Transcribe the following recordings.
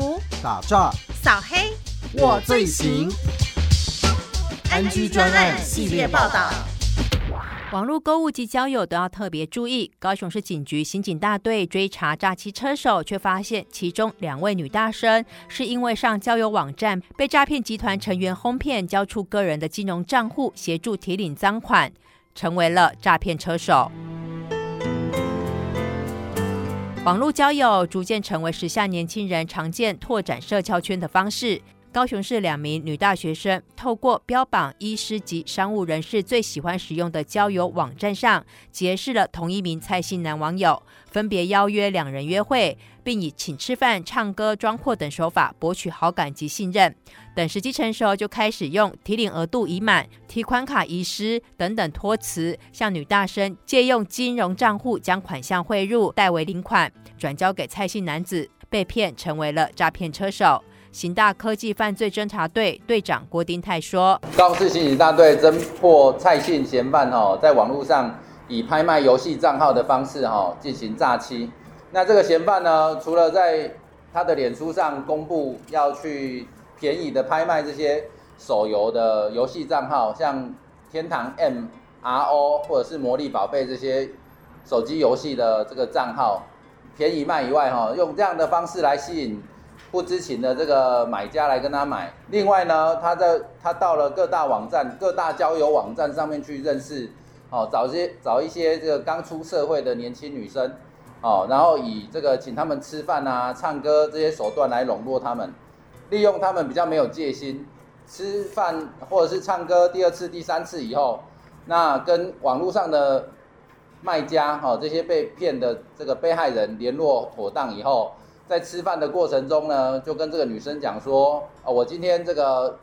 毒、打诈、扫黑，我最行。安居专案系列报道。网络购物及交友都要特别注意。高雄市警局刑警大队追查诈欺车手，却发现其中两位女大生是因为上交友网站被诈骗集团成员哄骗，交出个人的金融账户，协助提领赃款，成为了诈骗车手。网络交友逐渐成为时下年轻人常见拓展社交圈的方式。高雄市两名女大学生透过标榜医师及商务人士最喜欢使用的交友网站上结识了同一名蔡姓男网友，分别邀约两人约会，并以请吃饭、唱歌、装阔等手法博取好感及信任。等时机成熟，就开始用提领额度已满、提款卡遗失等等托词，向女大生借用金融账户将款项汇入，代为领款，转交给蔡姓男子，被骗成为了诈骗车手。刑大科技犯罪侦查队队长郭丁泰说：“高雄市刑警大队侦破蔡姓嫌犯哦，在网络上以拍卖游戏账号的方式哦进行诈欺。那这个嫌犯呢，除了在他的脸书上公布要去便宜的拍卖这些手游的游戏账号，像天堂 M、RO 或者是魔力宝贝这些手机游戏的这个账号便宜卖以外哈，用这样的方式来吸引。”不知情的这个买家来跟他买，另外呢，他在他到了各大网站、各大交友网站上面去认识，哦，找些找一些这个刚出社会的年轻女生，哦，然后以这个请他们吃饭啊、唱歌这些手段来笼络他们，利用他们比较没有戒心，吃饭或者是唱歌第二次、第三次以后，那跟网络上的卖家，哦，这些被骗的这个被害人联络妥当以后。在吃饭的过程中呢，就跟这个女生讲说，哦，我今天这个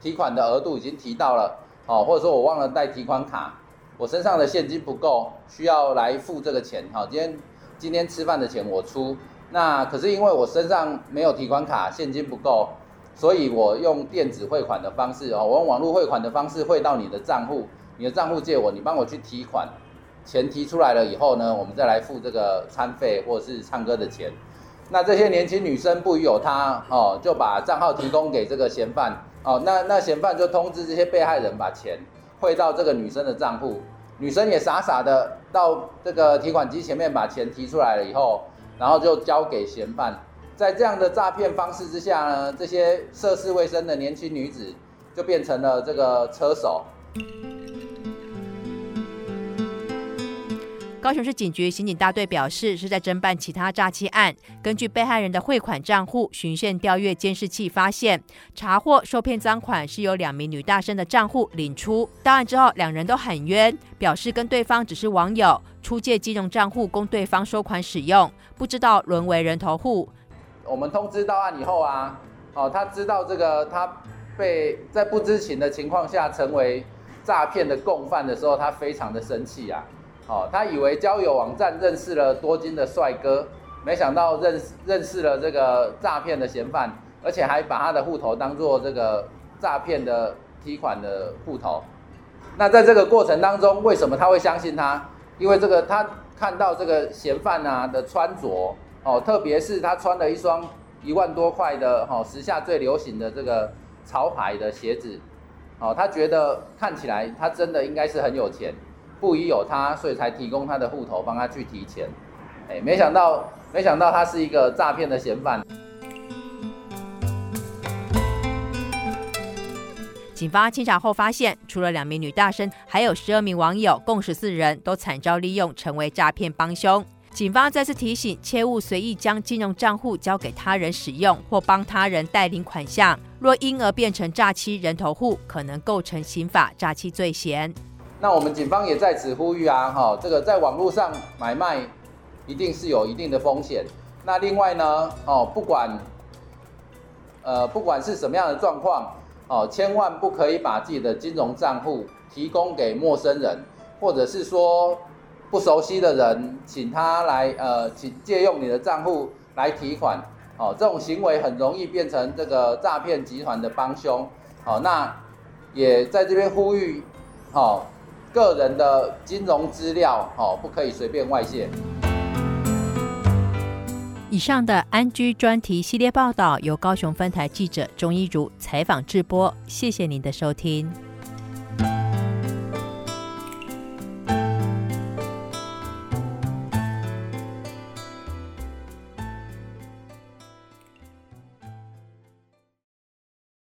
提款的额度已经提到了，哦，或者说我忘了带提款卡，我身上的现金不够，需要来付这个钱，哈，今天今天吃饭的钱我出，那可是因为我身上没有提款卡，现金不够，所以我用电子汇款的方式，哦，我用网络汇款的方式汇到你的账户，你的账户借我，你帮我去提款，钱提出来了以后呢，我们再来付这个餐费或者是唱歌的钱。那这些年轻女生不疑有他哦，就把账号提供给这个嫌犯哦。那那嫌犯就通知这些被害人把钱汇到这个女生的账户，女生也傻傻的到这个提款机前面把钱提出来了以后，然后就交给嫌犯。在这样的诈骗方式之下呢，这些涉世未深的年轻女子就变成了这个车手。高雄市警局刑警大队表示，是在侦办其他诈欺案，根据被害人的汇款账户循线调阅监视器，发现查获受骗赃款是由两名女大生的账户领出。到案之后，两人都很冤，表示跟对方只是网友，出借金融账户供对方收款使用，不知道沦为人头户。我们通知到案以后啊，哦，他知道这个他被在不知情的情况下成为诈骗的共犯的时候，他非常的生气啊。哦，他以为交友网站认识了多金的帅哥，没想到认识认识了这个诈骗的嫌犯，而且还把他的户头当做这个诈骗的提款的户头。那在这个过程当中，为什么他会相信他？因为这个他看到这个嫌犯啊的穿着，哦，特别是他穿了一双一万多块的哦时下最流行的这个潮牌的鞋子，哦，他觉得看起来他真的应该是很有钱。不疑有他，所以才提供他的户头帮他去提钱。哎，没想到，没想到他是一个诈骗的嫌犯。警方清查后发现，除了两名女大生，还有十二名网友，共十四人都惨遭利用，成为诈骗帮凶。警方再次提醒，切勿随意将金融账户交给他人使用，或帮他人代领款项。若因而变成诈欺人头户，可能构成刑法诈欺罪嫌。那我们警方也在此呼吁啊，哈，这个在网络上买卖一定是有一定的风险。那另外呢，哦，不管呃不管是什么样的状况，哦，千万不可以把自己的金融账户提供给陌生人，或者是说不熟悉的人，请他来呃请借用你的账户来提款，哦，这种行为很容易变成这个诈骗集团的帮凶。哦，那也在这边呼吁，哦。个人的金融资料，哦，不可以随便外泄。以上的安居专题系列报道由高雄分台记者钟一如采访制播，谢谢您的收听。